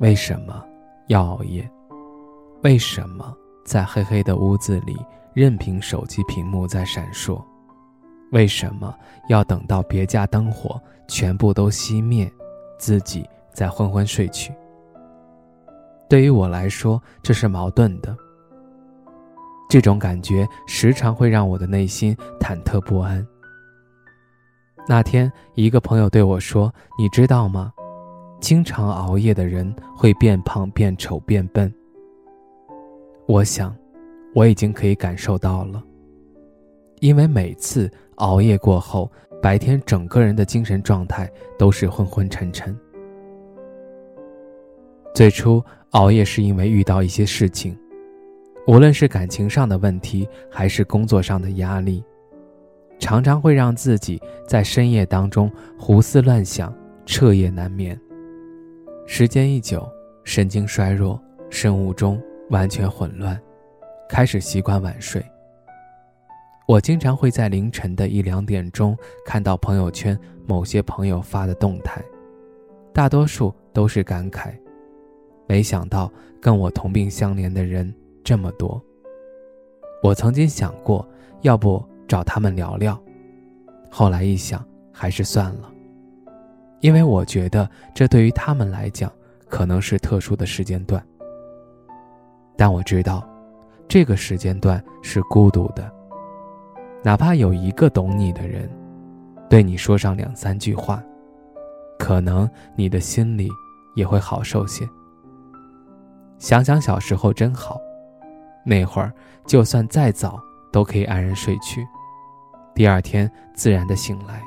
为什么要熬夜？为什么在黑黑的屋子里任凭手机屏幕在闪烁？为什么要等到别家灯火全部都熄灭，自己再昏昏睡去？对于我来说，这是矛盾的。这种感觉时常会让我的内心忐忑不安。那天，一个朋友对我说：“你知道吗？”经常熬夜的人会变胖、变丑、变笨。我想，我已经可以感受到了，因为每次熬夜过后，白天整个人的精神状态都是昏昏沉沉。最初熬夜是因为遇到一些事情，无论是感情上的问题，还是工作上的压力，常常会让自己在深夜当中胡思乱想，彻夜难眠。时间一久，神经衰弱，生物钟完全混乱，开始习惯晚睡。我经常会在凌晨的一两点钟看到朋友圈某些朋友发的动态，大多数都是感慨：没想到跟我同病相怜的人这么多。我曾经想过，要不找他们聊聊，后来一想，还是算了。因为我觉得这对于他们来讲可能是特殊的时间段，但我知道，这个时间段是孤独的。哪怕有一个懂你的人，对你说上两三句话，可能你的心里也会好受些。想想小时候真好，那会儿就算再早都可以安然睡去，第二天自然的醒来。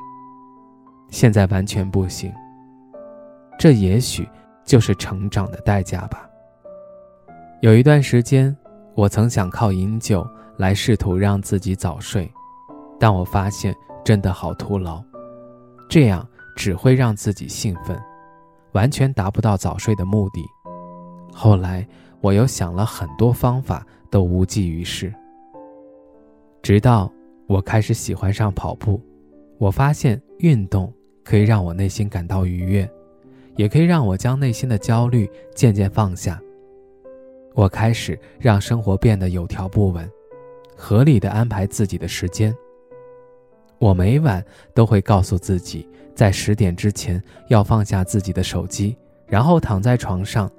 现在完全不行。这也许就是成长的代价吧。有一段时间，我曾想靠饮酒来试图让自己早睡，但我发现真的好徒劳，这样只会让自己兴奋，完全达不到早睡的目的。后来我又想了很多方法，都无济于事。直到我开始喜欢上跑步，我发现运动。可以让我内心感到愉悦，也可以让我将内心的焦虑渐渐放下。我开始让生活变得有条不紊，合理的安排自己的时间。我每晚都会告诉自己，在十点之前要放下自己的手机，然后躺在床上，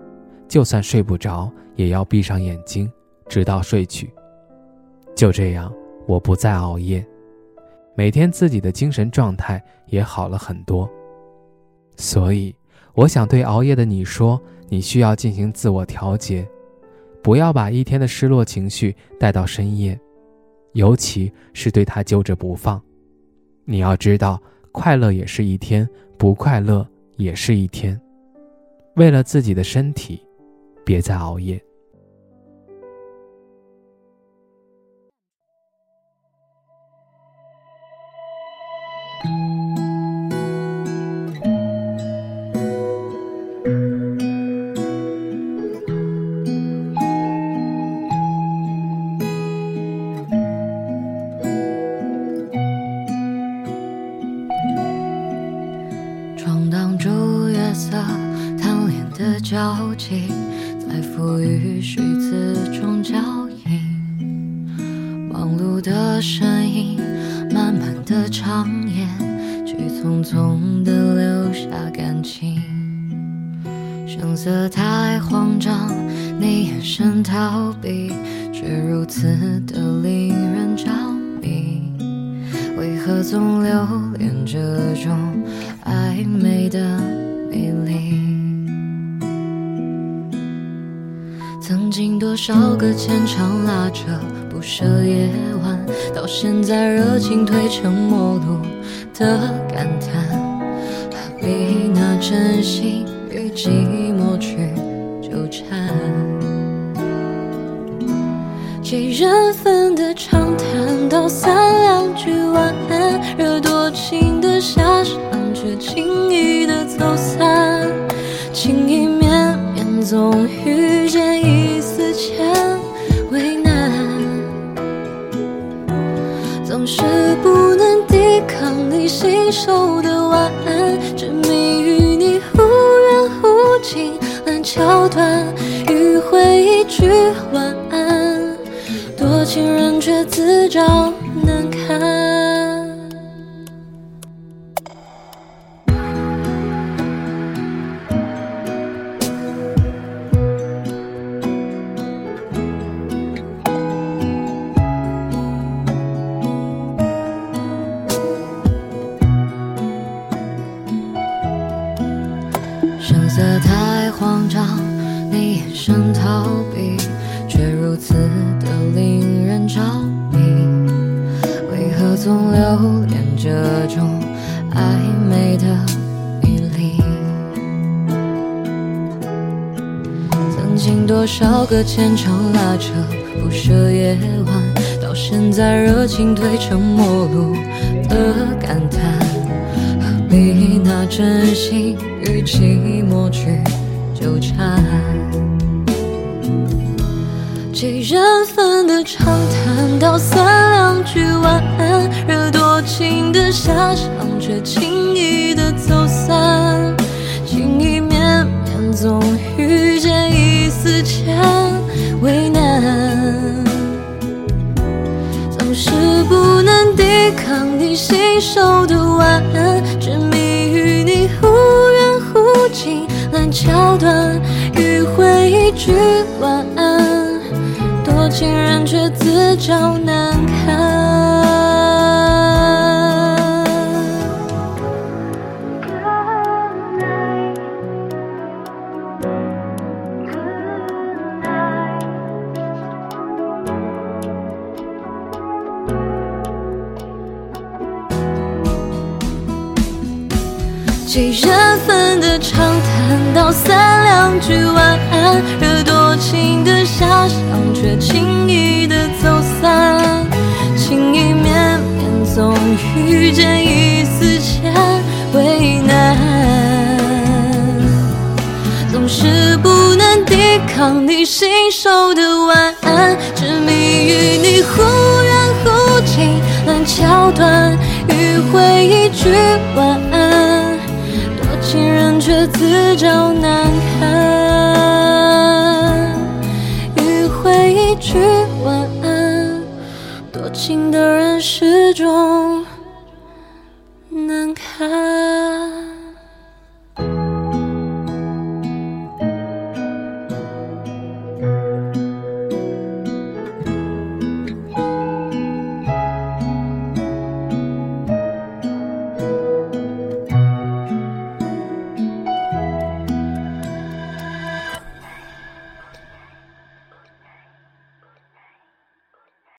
就算睡不着，也要闭上眼睛，直到睡去。就这样，我不再熬夜。每天自己的精神状态也好了很多，所以我想对熬夜的你说：你需要进行自我调节，不要把一天的失落情绪带到深夜，尤其是对他揪着不放。你要知道，快乐也是一天，不快乐也是一天。为了自己的身体，别再熬夜。浮于虚词中交映，忙碌的身影，慢慢的长夜，却匆匆的留下感情。声色太慌张，你眼神逃避，却如此的令人着迷。为何总留恋这种暧昧的美丽？经多少个牵肠拉扯不舍夜晚，到现在热情褪成陌路的感叹。何必拿真心与寂寞去纠缠。几人份的长谈，道三两句晚安，惹多情的遐想，却轻易的走散。情意绵绵，总与总是不能抵抗你信手的晚安，执迷与你忽远忽近烂桥段，迂回一句晚安，多情人却自找想逃避，却如此的令人着迷。为何总留恋这种暧昧的迷离？曾经多少个牵肠拉扯，不舍夜晚，到现在热情褪成陌路的感叹。何必拿真心与寂寞去纠缠？几人份的长谈，道三两句晚安，惹多情的遐想，却轻易的走散。情意绵绵，总遇见一丝牵为难。总是不能抵抗你信手的晚安，执迷于你忽远忽近烂桥段，迂回一句晚安，情人却自找难堪。几人份的长谈，道三两句晚安，你信手的晚安，执迷于你忽远忽近烂桥段，迂回一句晚安。多情人却自找难堪，迂回一句晚安，多情的人始终难堪。